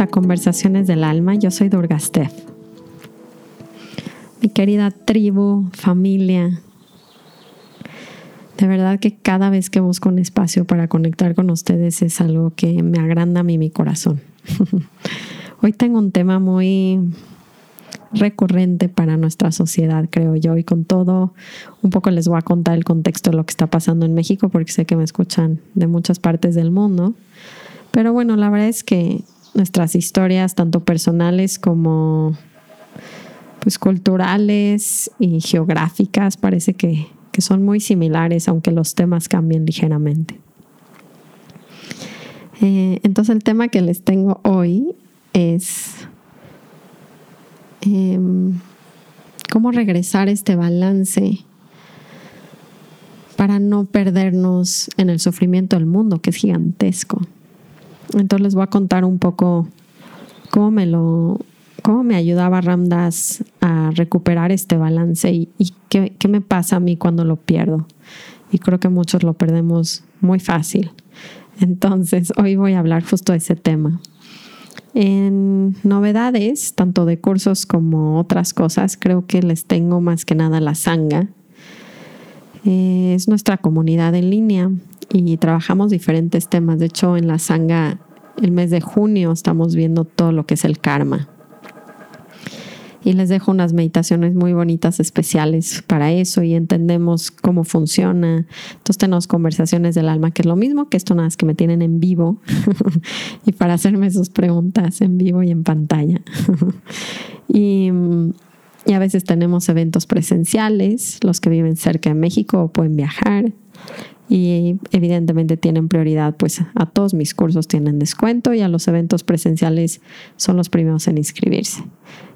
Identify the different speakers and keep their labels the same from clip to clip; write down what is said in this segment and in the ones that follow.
Speaker 1: A Conversaciones del Alma, yo soy Durgastev. Mi querida tribu, familia, de verdad que cada vez que busco un espacio para conectar con ustedes es algo que me agranda a mí mi corazón. Hoy tengo un tema muy recurrente para nuestra sociedad, creo yo, y con todo, un poco les voy a contar el contexto de lo que está pasando en México, porque sé que me escuchan de muchas partes del mundo. Pero bueno, la verdad es que nuestras historias, tanto personales como pues culturales y geográficas, parece que, que son muy similares, aunque los temas cambien ligeramente. Eh, entonces el tema que les tengo hoy es em, cómo regresar este balance para no perdernos en el sufrimiento del mundo, que es gigantesco. Entonces les voy a contar un poco cómo me lo, cómo me ayudaba Ramdas a recuperar este balance y, qué, me pasa a mí cuando lo pierdo. Y creo que muchos lo perdemos muy fácil. Entonces, hoy voy a hablar justo de ese tema. En novedades, tanto de cursos como otras cosas, creo que les tengo más que nada la sanga. Eh, es nuestra comunidad en línea y trabajamos diferentes temas. De hecho, en la sanga, el mes de junio, estamos viendo todo lo que es el karma y les dejo unas meditaciones muy bonitas especiales para eso y entendemos cómo funciona. Entonces tenemos conversaciones del alma, que es lo mismo que esto nada más que me tienen en vivo y para hacerme sus preguntas en vivo y en pantalla. y, y a veces tenemos eventos presenciales, los que viven cerca de México pueden viajar y evidentemente tienen prioridad, pues a todos mis cursos tienen descuento y a los eventos presenciales son los primeros en inscribirse.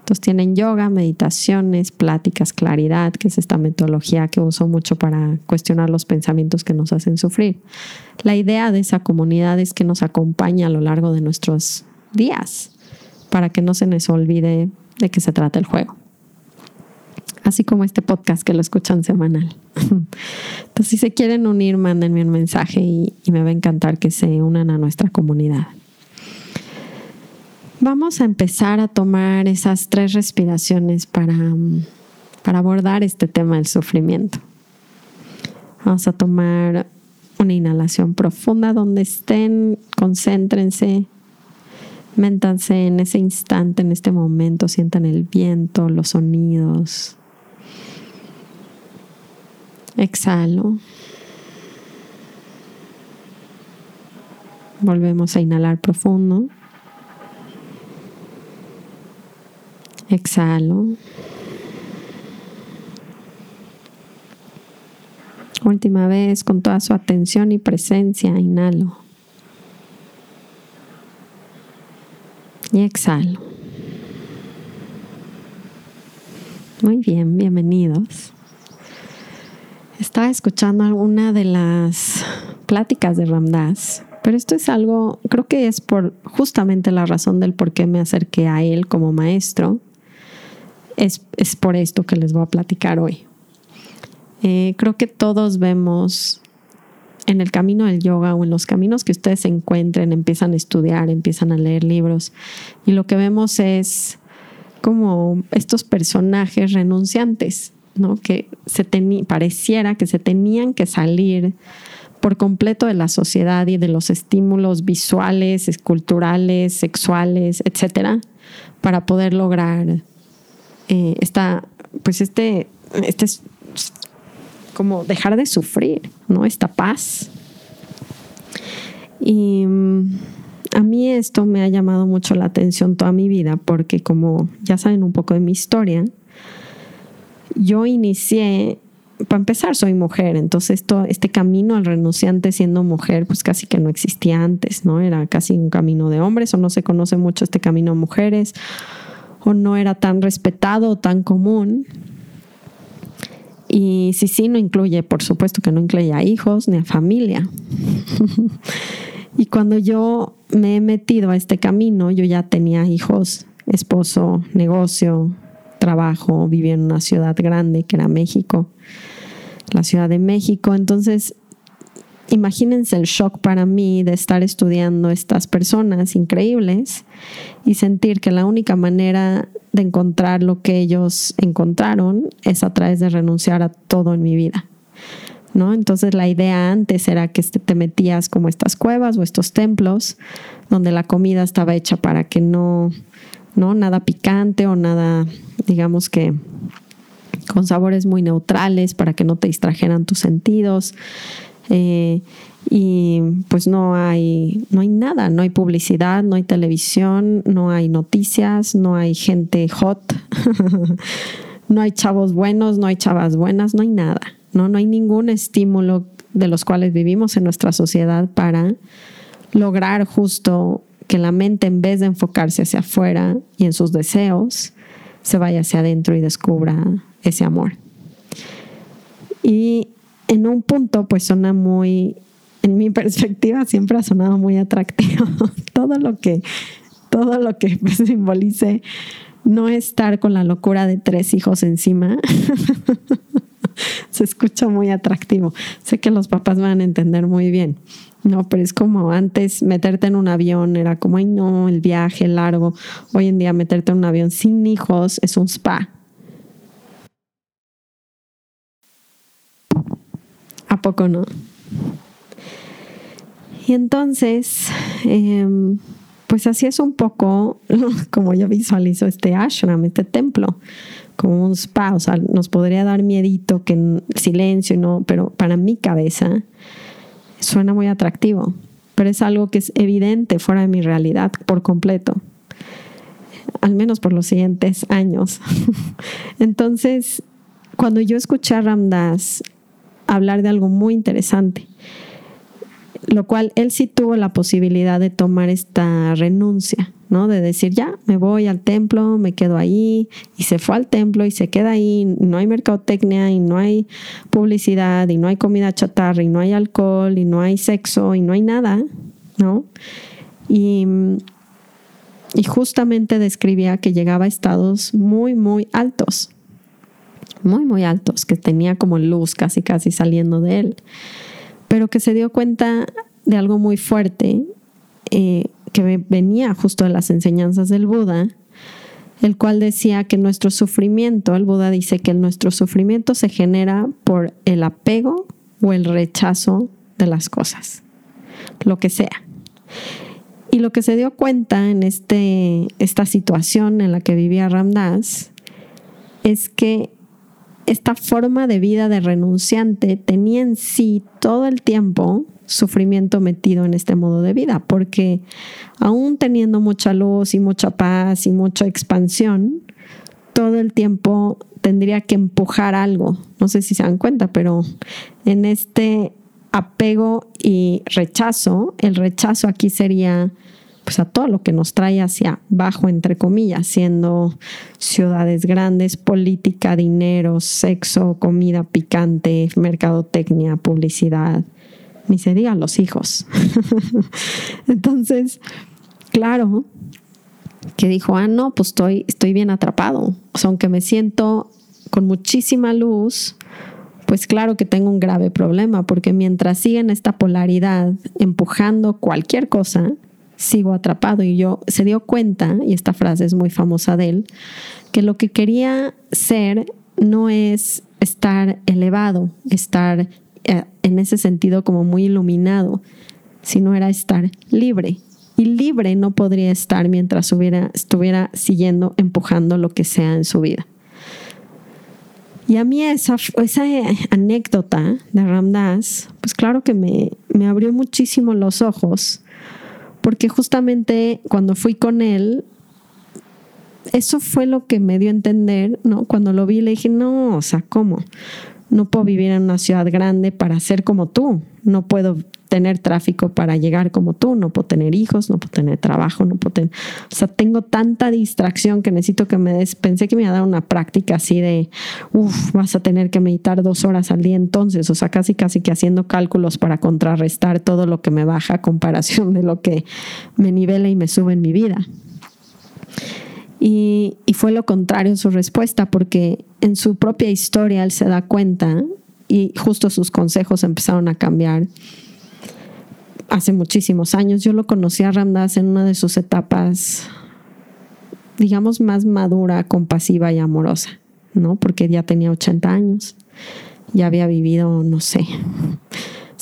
Speaker 1: Entonces tienen yoga, meditaciones, pláticas, claridad, que es esta metodología que uso mucho para cuestionar los pensamientos que nos hacen sufrir. La idea de esa comunidad es que nos acompañe a lo largo de nuestros días para que no se nos olvide de qué se trata el juego. Así como este podcast que lo escuchan semanal. Entonces, si se quieren unir, mándenme un mensaje y, me va a encantar que se unan a nuestra comunidad. Vamos a empezar a tomar esas tres respiraciones para, para abordar este tema del sufrimiento. Vamos a tomar una inhalación profunda donde estén, concéntrense, méntanse en ese instante, en este momento, sientan el viento, los sonidos. Exhalo. Volvemos a inhalar profundo. Exhalo. Última vez, con toda su atención y presencia, inhalo. Y exhalo. Muy bien, bienvenidos. Estaba escuchando una de las pláticas de Ramdas pero esto es algo, creo que es por justamente la razón del por qué me acerqué a él como maestro es, por esto que les voy a platicar hoy. Eh, creo que todos vemos en el camino del yoga o en los caminos que ustedes encuentren, empiezan a estudiar, empiezan a leer libros y lo que vemos es como estos personajes renunciantes, ¿no? que se pareciera que se tenían que salir por completo de la sociedad y de los estímulos visuales, culturales, sexuales, etcétera, para poder lograr eh, esta, pues este, este es como dejar de sufrir, ¿no? Esta paz. Y mm, a mí esto me ha llamado mucho la atención toda mi vida porque como ya saben un poco de mi historia, yo inicié, para empezar soy mujer, entonces este camino al renunciante siendo mujer pues casi que no existía antes, ¿no? Era casi un camino de hombres o no se conoce mucho este camino a mujeres o no era tan respetado o tan común. Y si sí, no incluye, por supuesto que no incluye a hijos ni a familia. y cuando yo me he metido a este camino, yo ya tenía hijos, esposo, negocio, trabajo, vivía en una ciudad grande que era México, la Ciudad de México. Entonces, imagínense el shock para mí de estar estudiando estas personas increíbles y sentir que la única manera de encontrar lo que ellos encontraron es a través de renunciar a todo en mi vida. ¿No? Entonces la idea antes era que te metías como estas cuevas o estos templos donde la comida estaba hecha para que no, no nada picante o nada, digamos que con sabores muy neutrales para que no te distrajeran tus sentidos. Eh, y pues no hay, no hay nada, no hay publicidad, no hay televisión, no hay noticias, no hay gente hot, no hay chavos buenos, no hay chavas buenas, no hay nada, ¿no? No hay ningún estímulo de los cuales vivimos en nuestra sociedad para lograr justo que la mente en vez de enfocarse hacia afuera y en sus deseos, se vaya hacia adentro y descubra ese amor. Y en un punto pues suena muy, en mi perspectiva siempre ha sonado muy atractivo. todo lo que, todo lo que pues, simbolice no estar con la locura de tres hijos encima. Se escucha muy atractivo. Sé que los papás van a entender muy bien. No, pero es como antes meterte en un avión era como, ay no, el viaje largo. Hoy en día meterte en un avión sin hijos es un spa. ¿A poco no? Y entonces, em, pues así es un poco como yo visualizo este ashram, este templo, como un spa, o sea, nos podría dar miedito que en silencio, no, pero para mi cabeza suena muy atractivo, pero es algo que es evidente fuera de mi realidad por completo, al menos por los siguientes años. Entonces, cuando yo escuché a Ramdas hablar de algo muy interesante, lo cual él sí tuvo la posibilidad de tomar esta renuncia, ¿no? De decir, ya, me voy al templo, me quedo ahí, y se fue al templo y se queda ahí, no hay mercadotecnia y no hay publicidad y no hay comida chatarra y no hay alcohol y no hay sexo y no hay nada, ¿no? Y, y justamente describía que llegaba a estados muy, muy altos, muy, muy altos, que tenía como luz casi, casi saliendo de él, pero que se dio cuenta de algo muy fuerte eh, que venía justo de las enseñanzas del Buda, el cual decía que nuestro sufrimiento, el Buda dice que nuestro sufrimiento se genera por el apego o el rechazo de las cosas, lo que sea. Y lo que se dio cuenta en este, esta situación en la que vivía Ramdas es que esta forma de vida de renunciante tenía en sí todo el tiempo sufrimiento metido en este modo de vida, porque aún teniendo mucha luz y mucha paz y mucha expansión, todo el tiempo tendría que empujar algo. No sé si se dan cuenta, pero en este apego y rechazo, el rechazo aquí sería pues a todo lo que nos trae hacia abajo, entre comillas, siendo ciudades grandes, política, dinero, sexo, comida picante, mercadotecnia, publicidad, ni se digan los hijos. Entonces, claro, que dijo, ah, no, pues estoy, estoy bien atrapado. O sea, aunque me siento con muchísima luz, pues claro que tengo un grave problema, porque mientras siga en esta polaridad empujando cualquier cosa, sigo atrapado. Y yo se dio cuenta, y esta frase es muy famosa de él, que lo que quería ser no es estar elevado, estar eh, en ese sentido como muy iluminado, sino era estar libre. Y libre no podría estar mientras hubiera, estuviera siguiendo, empujando lo que sea en su vida. Y a mí esa, esa anécdota de Ramdas, pues claro que me, me abrió muchísimo los ojos porque justamente cuando fui con él, eso fue lo que me dio a entender, ¿no? Cuando lo vi le dije, no, o sea, ¿cómo? No puedo vivir en una ciudad grande para ser como tú, no puedo tener tráfico para llegar como tú, no puedo tener hijos, no puedo tener trabajo, no puedo tener, o sea, tengo tanta distracción que necesito que me des, pensé que me iba a dar una práctica así de, uff, vas a tener que meditar dos horas al día entonces, o sea, casi casi que haciendo cálculos para contrarrestar todo lo que me baja a comparación de lo que me nivela y me sube en mi vida. Y, y fue lo contrario su respuesta, porque en su propia historia él se da cuenta y justo sus consejos empezaron a cambiar hace muchísimos años. Yo lo conocí a Ramdas en una de sus etapas, digamos, más madura, compasiva y amorosa, ¿no? Porque ya tenía 80 años, ya había vivido, no sé,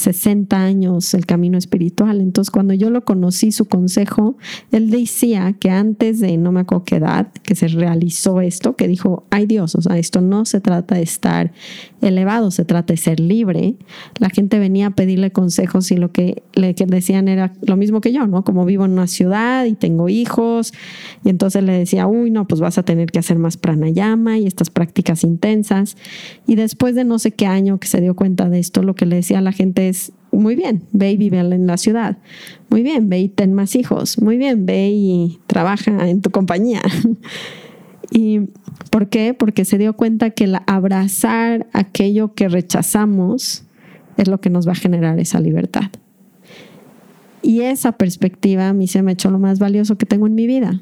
Speaker 1: 60 años el camino espiritual. Entonces, cuando yo lo conocí, su consejo, él decía que antes de no me acuerdo qué edad, que se realizó esto, que dijo, ay Dios, o sea, esto no se trata de estar elevado, se trata de ser libre. La gente venía a pedirle consejos y lo que le decían era lo mismo que yo, ¿no? Como vivo en una ciudad y tengo hijos, y entonces le decía, uy, no, pues vas a tener que hacer más pranayama y estas prácticas intensas. Y después de no sé qué año que se dio cuenta de esto, lo que le decía a la gente muy bien, ve y vive en la ciudad. Muy bien, ve y ten más hijos. Muy bien, ve y trabaja en tu compañía. ¿Y por qué? Porque se dio cuenta que abrazar aquello que rechazamos es lo que nos va a generar esa libertad. Y esa perspectiva a mí se me echó lo más valioso que tengo en mi vida.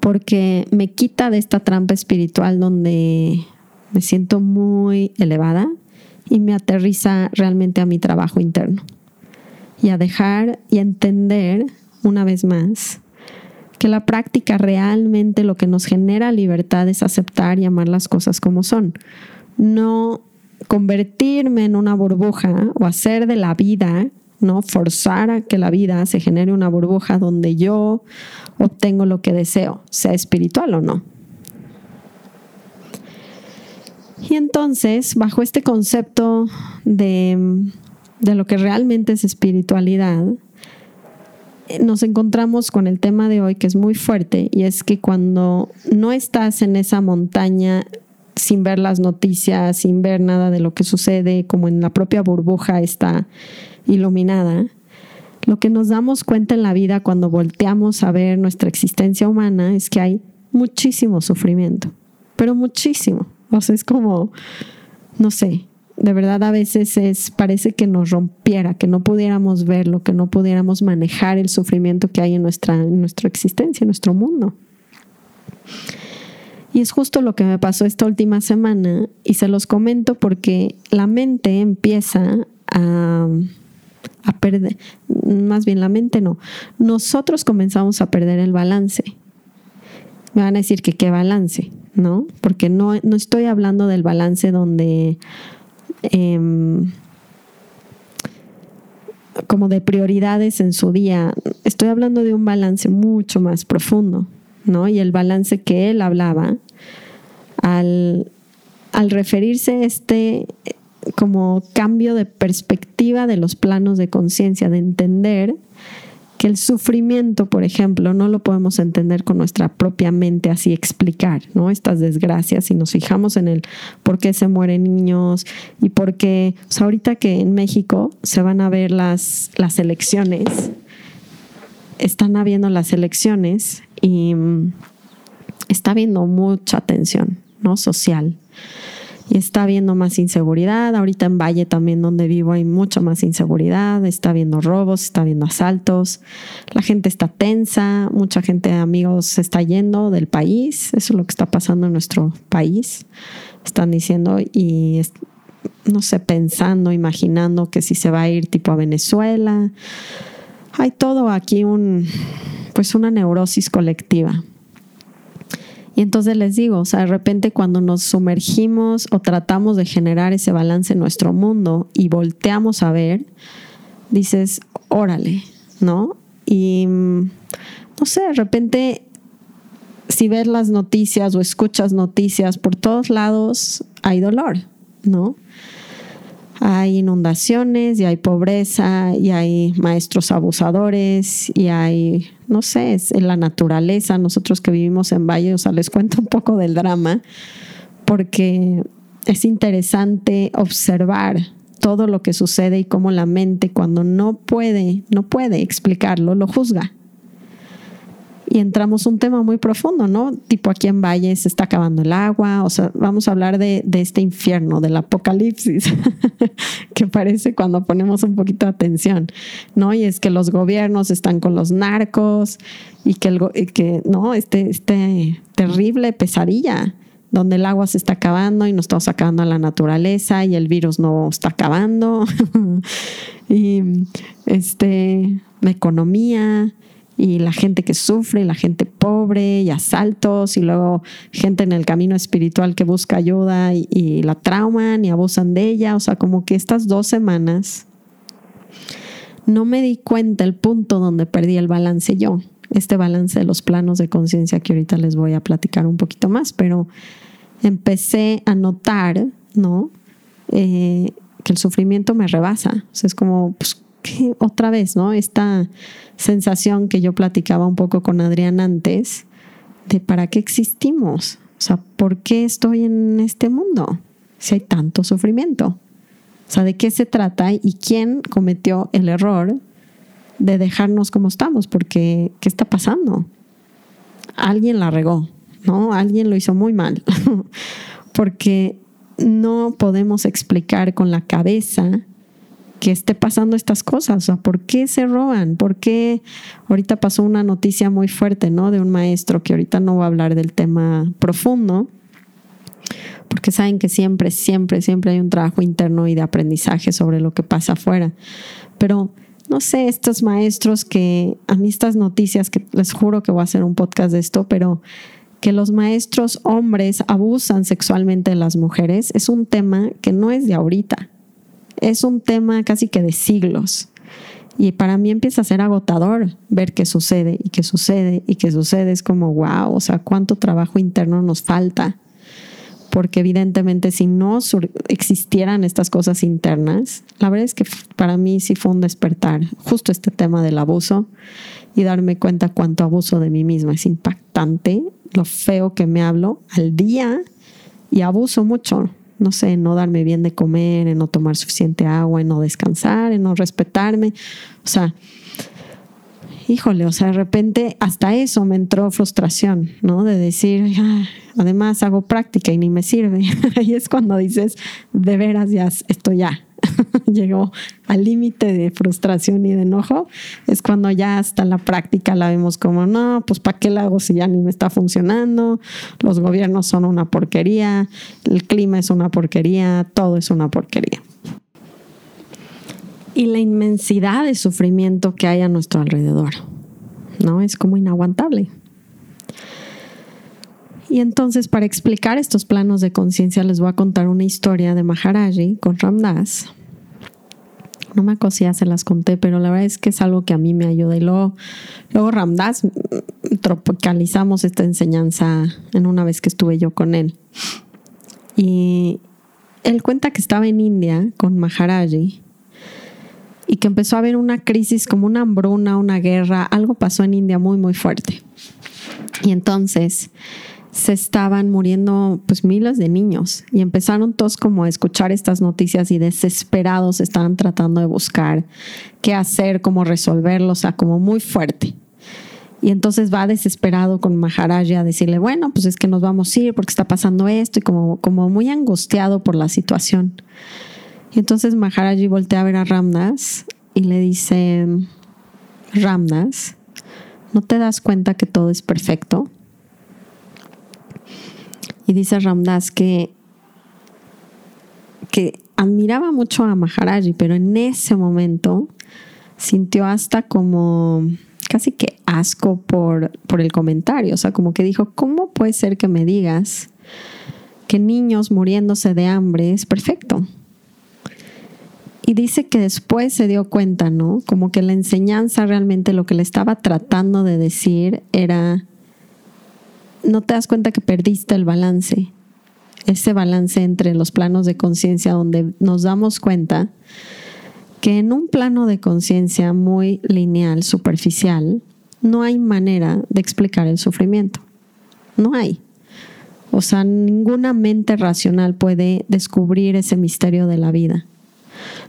Speaker 1: Porque me quita de esta trampa espiritual donde me siento muy elevada, y me aterriza realmente a mi trabajo interno y a dejar y entender una vez más que la práctica realmente lo que nos genera libertad es aceptar y amar las cosas como son. No convertirme en una burbuja o hacer de la vida, no forzar a que la vida se genere una burbuja donde yo obtengo lo que deseo, sea espiritual o no. Y entonces, bajo este concepto de, lo que realmente es espiritualidad, eh, nos encontramos con el tema de hoy que es muy fuerte y es que cuando no estás en esa montaña sin ver las noticias, sin ver nada de lo que sucede, como en la propia burbuja está iluminada, lo que nos damos cuenta en la vida cuando volteamos a ver nuestra existencia humana es que hay muchísimo sufrimiento, pero muchísimo. O sea, es como, no sé, de verdad a veces es, parece que nos rompiera, que no pudiéramos verlo, que no pudiéramos manejar el sufrimiento que hay en nuestra, nuestra existencia, en nuestro mundo. Y es justo lo que me pasó esta última semana y se los comento porque la mente empieza a, a perder, más bien la mente no, nosotros comenzamos a perder el balance. Me van a decir que qué balance. ¿No? Porque no, estoy hablando del balance donde... Em, como de prioridades en su día. Estoy hablando de un balance mucho más profundo, ¿no? Y el balance que él hablaba al, al referirse a este como cambio de perspectiva de los planos de conciencia, de entender que el sufrimiento, por ejemplo, no lo podemos entender con nuestra propia mente así explicar, ¿no? Estas desgracias, si nos fijamos en el por qué se mueren niños y por qué, o sea, ahorita que en México se van a ver las, las elecciones, están habiendo las elecciones y mm, está habiendo mucha tensión, ¿no? Social está habiendo más inseguridad. Ahorita en Valle también donde vivo hay mucha más inseguridad, está habiendo robos, está habiendo asaltos, la gente está tensa, mucha gente, amigos, se está yendo del país, eso es lo que está pasando en nuestro país. Están diciendo y no sé, pensando, imaginando que si se va a ir tipo a Venezuela. Hay todo aquí un pues una neurosis colectiva. Y entonces les digo, o sea, de repente cuando nos sumergimos o tratamos de generar ese balance en nuestro mundo y volteamos a ver, dices, órale, ¿no? Y mm, no sé, de repente si ves las noticias o escuchas noticias, por todos lados hay dolor, ¿no? hay inundaciones y hay pobreza y hay maestros abusadores y hay, no sé, es en la naturaleza. Nosotros que vivimos en Valle, o sea, les cuento un poco del drama porque es interesante observar todo lo que sucede y cómo la mente cuando no puede, no puede explicarlo, lo juzga y entramos un tema muy profundo, ¿no? Tipo aquí en Valle se está acabando el agua, o sea, vamos a hablar de, este infierno, del apocalipsis, que parece cuando ponemos un poquito de atención, ¿no? Y es que los gobiernos están con los narcos y que, que ¿no? Este, este terrible pesadilla donde el agua se está acabando y nos estamos acabando a la naturaleza y el virus no está acabando. y este, la economía y la gente que sufre, la gente pobre y asaltos y luego gente en el camino espiritual que busca ayuda y, y la trauman y abusan de ella. O sea, como que estas dos semanas no me di cuenta el punto donde perdí el balance yo. Este balance de los planos de conciencia que ahorita les voy a platicar un poquito más, pero empecé a notar, ¿no? Eh, que el sufrimiento me rebasa. O sea, es como, pues, otra vez, ¿no? Esta sensación que yo platicaba un poco con Adrián antes, de para qué existimos. O sea, ¿por qué estoy en este mundo si hay tanto sufrimiento? O sea, ¿de qué se trata y quién cometió el error de dejarnos como estamos? Porque, ¿qué está pasando? Alguien la regó, ¿no? Alguien lo hizo muy mal. Porque no podemos explicar con la cabeza que esté pasando estas cosas. O sea, ¿por qué se roban? ¿Por qué? Ahorita pasó una noticia muy fuerte, ¿no? De un maestro que ahorita no va a hablar del tema profundo, porque saben que siempre, siempre, siempre hay un trabajo interno y de aprendizaje sobre lo que pasa afuera. Pero no sé, estos maestros que a mí estas noticias, que les juro que voy a hacer un podcast de esto, pero que los maestros hombres abusan sexualmente de las mujeres es un tema que no es de ahorita, es un tema casi que de siglos. Y para mí empieza a ser agotador ver qué sucede y qué sucede y qué sucede. Es como, wow, o sea, cuánto trabajo interno nos falta porque evidentemente si no existieran estas cosas internas, la verdad es que para mí sí fue un despertar justo este tema del abuso y darme cuenta cuánto abuso de mí misma es impactante, lo feo que me hablo al día y abuso mucho, no sé, no darme bien de comer, en no tomar suficiente agua, en no descansar, en no respetarme, o sea, híjole, o sea, de repente hasta eso me entró frustración, ¿no? De decir, además hago práctica y ni me sirve. Ahí es cuando dices, de veras ya, esto ya llegó al límite de frustración y de enojo. Es cuando ya hasta la práctica la vemos como, no, pues ¿para qué la hago si ya ni me está funcionando? Los gobiernos son una porquería, el clima es una porquería, todo es una porquería y la inmensidad de sufrimiento que hay a nuestro alrededor. ¿No? Es como inaguantable. Y entonces, para explicar estos planos de conciencia, les voy a contar una historia de Maharaji con Ramdas. No me acuerdo si se las conté, pero la verdad es que es algo que a mí me ayuda. Y luego, luego Ramdas mm, tropicalizamos esta enseñanza en una vez que estuve yo con él. Y él cuenta que estaba en India con Maharaji y que empezó a haber una crisis como una hambruna, una guerra, algo pasó en India muy, muy fuerte. Y entonces se estaban muriendo pues miles de niños y empezaron todos como a escuchar estas noticias y desesperados estaban tratando de buscar qué hacer, cómo resolverlo, o sea, como muy fuerte. Y entonces va desesperado con Maharaja a decirle, bueno, pues es que nos vamos a ir porque está pasando esto y como, como muy angustiado por la situación. Y entonces Maharaji voltea a ver a Ramdas y le dice, Ramdas, ¿no te das cuenta que todo es perfecto? Y dice Ramdas que, que admiraba mucho a Maharaji, pero en ese momento sintió hasta como casi que asco por, por el comentario. O sea, como que dijo, ¿cómo puede ser que me digas que niños muriéndose de hambre es perfecto? Y dice que después se dio cuenta, ¿no? Como que la enseñanza realmente lo que le estaba tratando de decir era, no te das cuenta que perdiste el balance, ese balance entre los planos de conciencia donde nos damos cuenta que en un plano de conciencia muy lineal, superficial, no hay manera de explicar el sufrimiento. No hay. O sea, ninguna mente racional puede descubrir ese misterio de la vida.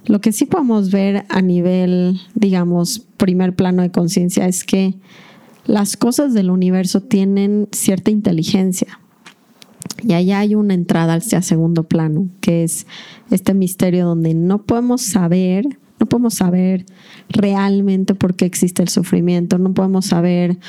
Speaker 1: Lo que sí podemos ver a nivel, digamos, primer plano de conciencia es que las cosas del universo tienen cierta inteligencia. Y allá hay una entrada hacia segundo plano, que es este misterio donde no podemos saber, no podemos saber realmente por qué existe el sufrimiento, no podemos saber,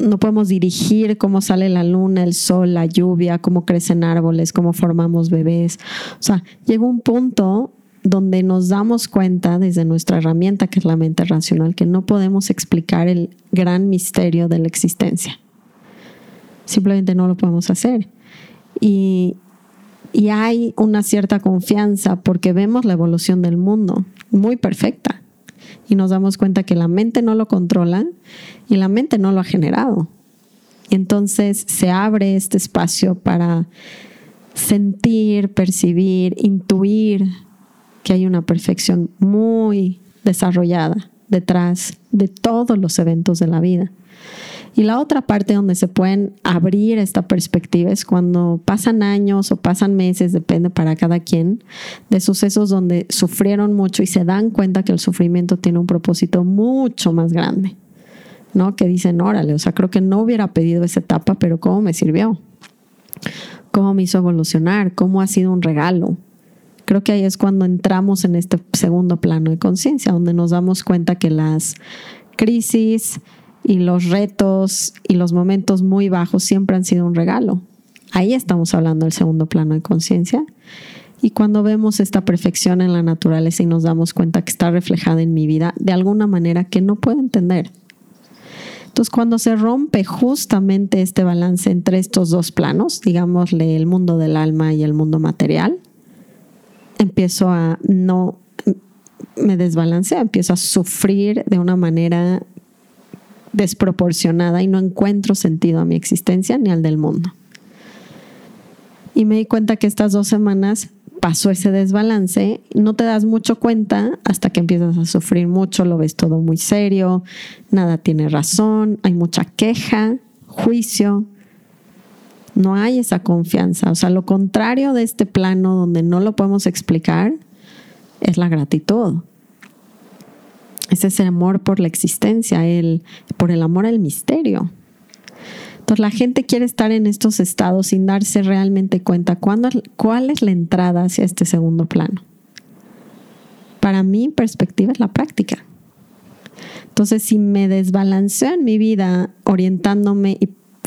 Speaker 1: no podemos dirigir cómo sale la luna, el sol, la lluvia, cómo crecen árboles, cómo formamos bebés. O sea, llega un punto donde nos damos cuenta desde nuestra herramienta, que es la mente racional, que no podemos explicar el gran misterio de la existencia. Simplemente no lo podemos hacer. Y, y hay una cierta confianza porque vemos la evolución del mundo muy perfecta y nos damos cuenta que la mente no lo controla y la mente no lo ha generado. Entonces se abre este espacio para sentir, percibir, intuir que hay una perfección muy desarrollada detrás de todos los eventos de la vida. Y la otra parte donde se pueden abrir esta perspectiva es cuando pasan años o pasan meses, depende para cada quien, de sucesos donde sufrieron mucho y se dan cuenta que el sufrimiento tiene un propósito mucho más grande, ¿no? Que dicen, órale, o sea, creo que no hubiera pedido esa etapa, pero ¿cómo me sirvió? ¿Cómo me hizo evolucionar? ¿Cómo ha sido un regalo? Creo que ahí es cuando entramos en este segundo plano de conciencia, donde nos damos cuenta que las crisis, y los retos y los momentos muy bajos siempre han sido un regalo. Ahí estamos hablando del segundo plano de conciencia. Y cuando vemos esta perfección en la naturaleza y nos damos cuenta que está reflejada en mi vida de alguna manera que no puedo entender. Entonces, cuando se rompe justamente este balance entre estos dos planos, digámosle el mundo del alma y el mundo material, empiezo a no, me desbalancea, empiezo a sufrir de una manera desproporcionada y no encuentro sentido a mi existencia ni al del mundo. Y me di cuenta que estas dos semanas pasó ese desbalance, no te das mucho cuenta hasta que empiezas a sufrir mucho, lo ves todo muy serio, nada tiene razón, hay mucha queja, juicio, no hay esa confianza. O sea, lo contrario de este plano donde no lo podemos explicar es la gratitud. Es ese amor por la existencia, el, por el amor al misterio. Entonces la gente quiere estar en estos estados sin darse realmente cuenta cuándo, cuál es la entrada hacia este segundo plano. Para mi perspectiva es la práctica. Entonces si me desbalanceo en mi vida orientándome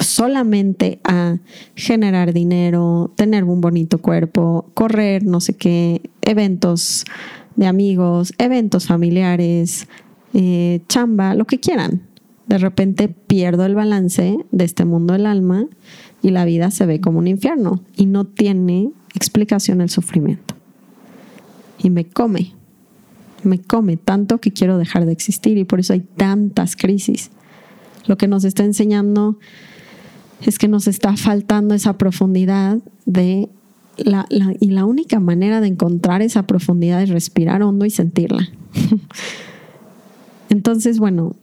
Speaker 1: solamente a generar dinero, tener un bonito cuerpo, correr, no sé qué, eventos de amigos, eventos familiares, eh, chamba, lo que quieran. De repente pierdo el balance de este mundo del alma y la vida se ve como un infierno y no tiene explicación el sufrimiento. Y me come, me come tanto que quiero dejar de existir y por eso hay tantas crisis. Lo que nos está enseñando es que nos está faltando esa profundidad de y la única manera de encontrar esa profundidad es respirar hondo y sentirla. Entonces, bueno,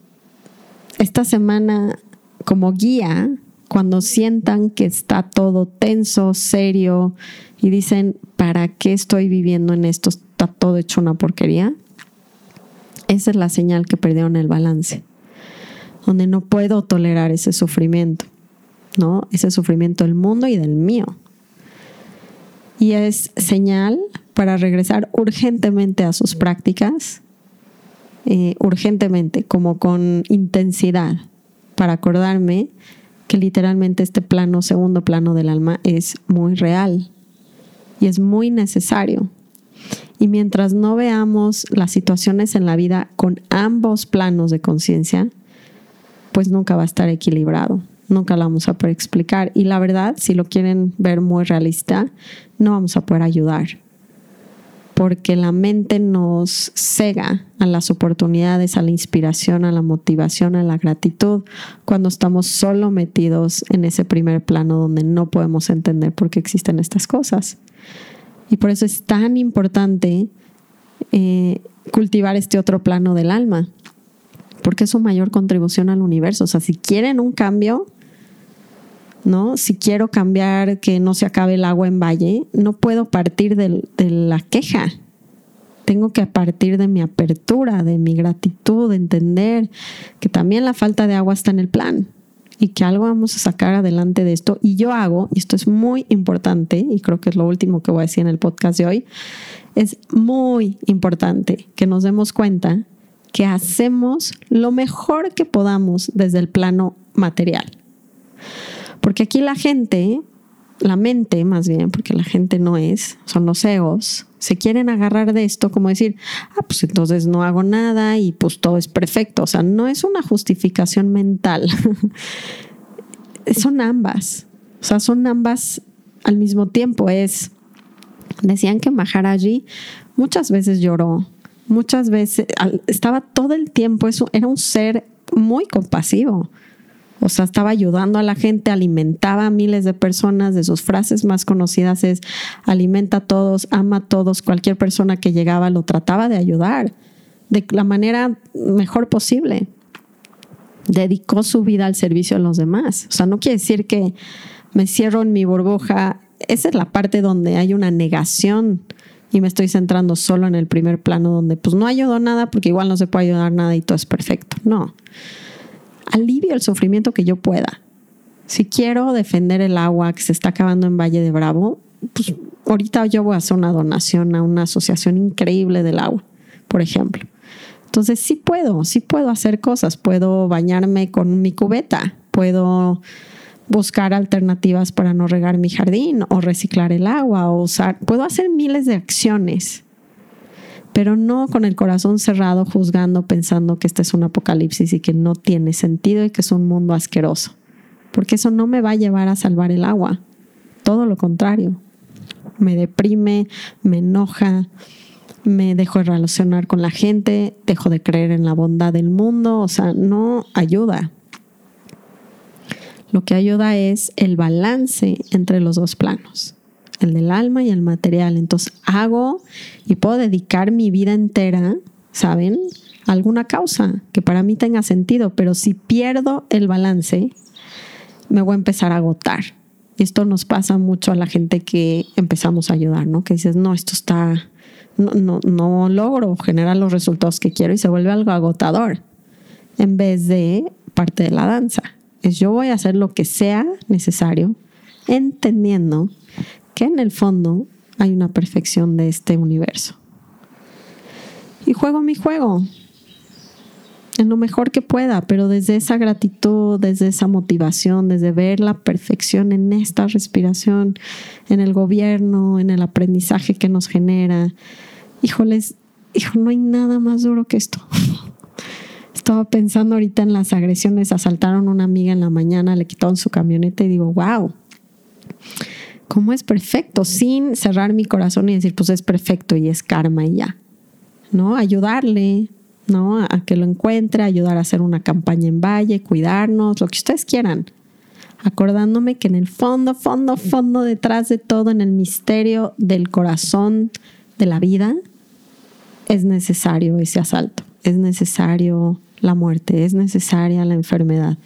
Speaker 1: esta semana como guía, cuando sientan que está todo tenso, serio y dicen, ¿para qué estoy viviendo en esto? Está todo hecho una porquería. Esa es la señal que perdieron el balance, donde no puedo tolerar ese sufrimiento, ¿no? Ese sufrimiento del mundo y del mío y es señal para regresar urgentemente a sus prácticas, eh, urgentemente, como con intensidad, para acordarme que literalmente este plano, segundo plano del alma, es muy real y es muy necesario. Y mientras no veamos las situaciones en la vida con ambos planos de conciencia, pues nunca va a estar equilibrado nunca lo vamos a poder explicar. Y la verdad, si lo quieren ver muy realista, no vamos a poder ayudar. Porque la mente nos cega a las oportunidades, a la inspiración, a la motivación, a la gratitud, cuando estamos solo metidos en ese primer plano donde no podemos entender por qué existen estas cosas. Y por eso es tan importante eh, cultivar este otro plano del alma, porque es su mayor contribución al universo. O sea, si quieren un cambio, ¿no? Si quiero cambiar que no se acabe el agua en valle, no puedo partir de, la queja. Tengo que partir de mi apertura, de mi gratitud, de entender que también la falta de agua está en el plan y que algo vamos a sacar adelante de esto. Y yo hago, y esto es muy importante, y creo que es lo último que voy a decir en el podcast de hoy, es muy importante que nos demos cuenta que hacemos lo mejor que podamos desde el plano material. Porque aquí la gente la mente más bien, porque la gente no es, son los egos, se quieren agarrar de esto como decir, ah, pues entonces no hago nada y pues todo es perfecto. O sea, no es una justificación mental. son ambas. O sea, son ambas al mismo tiempo. Es, decían que Maharaji muchas veces lloró, muchas veces, estaba todo el tiempo, eso era un ser muy compasivo. O sea, estaba ayudando a la gente, alimentaba a miles de personas. De sus frases más conocidas es, alimenta a todos, ama a todos. Cualquier persona que llegaba lo trataba de ayudar de la manera mejor posible. Dedicó su vida al servicio de los demás. O sea, no quiere decir que me cierro en mi burbuja. Esa es la parte donde hay una negación y me estoy centrando solo en el primer plano donde pues no ayudo nada porque igual no se puede ayudar nada y todo es perfecto. No alivio el sufrimiento que yo pueda. Si quiero defender el agua que se está acabando en Valle de Bravo, pues ahorita yo voy a hacer una donación a una asociación increíble del agua, por ejemplo. Entonces sí puedo, sí puedo hacer cosas. Puedo bañarme con mi cubeta, puedo buscar alternativas para no regar mi jardín o reciclar el agua o usar, puedo hacer miles de acciones pero no con el corazón cerrado juzgando pensando que este es un apocalipsis y que no tiene sentido y que es un mundo asqueroso, porque eso no me va a llevar a salvar el agua, todo lo contrario, me deprime, me enoja, me dejo de relacionar con la gente, dejo de creer en la bondad del mundo, o sea, no ayuda. Lo que ayuda es el balance entre los dos planos el del alma y el material. Entonces hago y puedo dedicar mi vida entera, ¿saben? A alguna causa que para mí tenga sentido, pero si pierdo el balance, me voy a empezar a agotar. Esto nos pasa mucho a la gente que empezamos a ayudar, ¿no? Que dices, no, esto está, no, no, no logro generar los resultados que quiero y se vuelve algo agotador en vez de parte de la danza. Es yo voy a hacer lo que sea necesario, entendiendo que en el fondo hay una perfección de este universo. Y juego mi juego en lo mejor que pueda, pero desde esa gratitud, desde esa motivación, desde ver la perfección en esta respiración, en el gobierno, en el aprendizaje que nos genera. Híjoles, hijo, no hay nada más duro que esto. Estaba pensando ahorita en las agresiones, asaltaron a una amiga en la mañana, le quitaron su camioneta y digo, wow, cómo es perfecto, sin cerrar mi corazón y decir, pues es perfecto y es karma y ya. ¿No? Ayudarle, ¿no? A que lo encuentre, ayudar a hacer una campaña en Valle, cuidarnos, lo que ustedes quieran. Acordándome que en el fondo, fondo, fondo, detrás de todo, en el misterio del corazón de la vida, es necesario ese asalto, es necesario la muerte, es necesaria la enfermedad.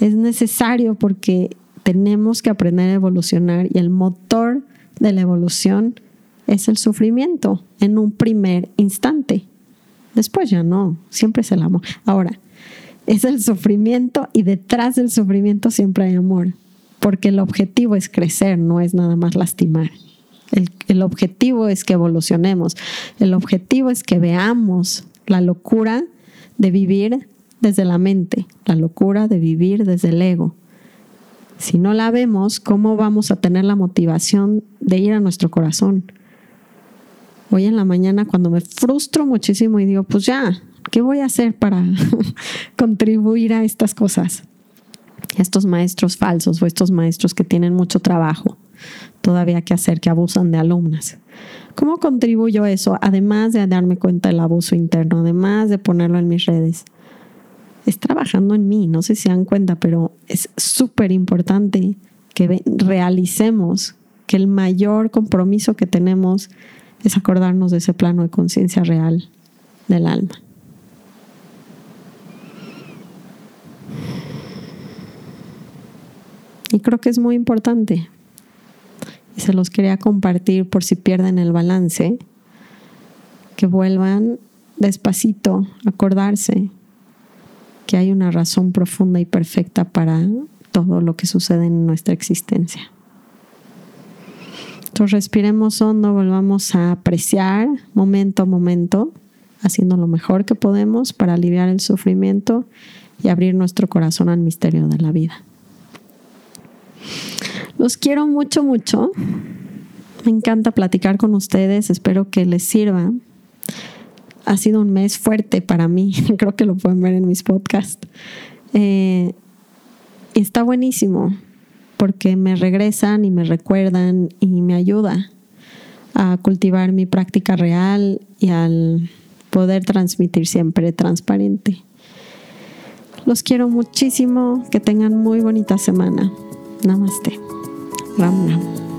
Speaker 1: Es necesario porque tenemos que aprender a evolucionar y el motor de la evolución es el sufrimiento en un primer instante. Después ya no, siempre es el amor. Ahora, es el sufrimiento y detrás del sufrimiento siempre hay amor, porque el objetivo es crecer, no es nada más lastimar. El, objetivo es que evolucionemos, el objetivo es que veamos la locura de vivir desde la mente, la locura de vivir desde el ego, si no la vemos, ¿cómo vamos a tener la motivación de ir a nuestro corazón? Hoy en la mañana cuando me frustro muchísimo y digo, pues ya, ¿qué voy a hacer para contribuir a estas cosas? Estos maestros falsos o estos maestros que tienen mucho trabajo todavía que hacer, que abusan de alumnas. ¿Cómo contribuyo a eso? Además de darme cuenta del abuso interno, además de ponerlo en mis redes es trabajando en mí, no sé si se dan cuenta, pero es súper importante que realicemos que el mayor compromiso que tenemos es acordarnos de ese plano de conciencia real del alma. Y creo que es muy importante. Y se los quería compartir por si pierden el balance, que vuelvan despacito a acordarse que hay una razón profunda y perfecta para todo lo que sucede en nuestra existencia. Entonces respiremos hondo, volvamos a apreciar momento a momento, haciendo lo mejor que podemos para aliviar el sufrimiento y abrir nuestro corazón al misterio de la vida. Los quiero mucho, mucho. Me encanta platicar con ustedes. Espero que les sirva. Ha sido un mes fuerte para mí. Creo que lo pueden ver en mis podcasts. Eh, está buenísimo porque me regresan y me recuerdan y me ayuda a cultivar mi práctica real y al poder transmitir siempre transparente. Los quiero muchísimo, que tengan muy bonita semana. Namaste. Ram Ram.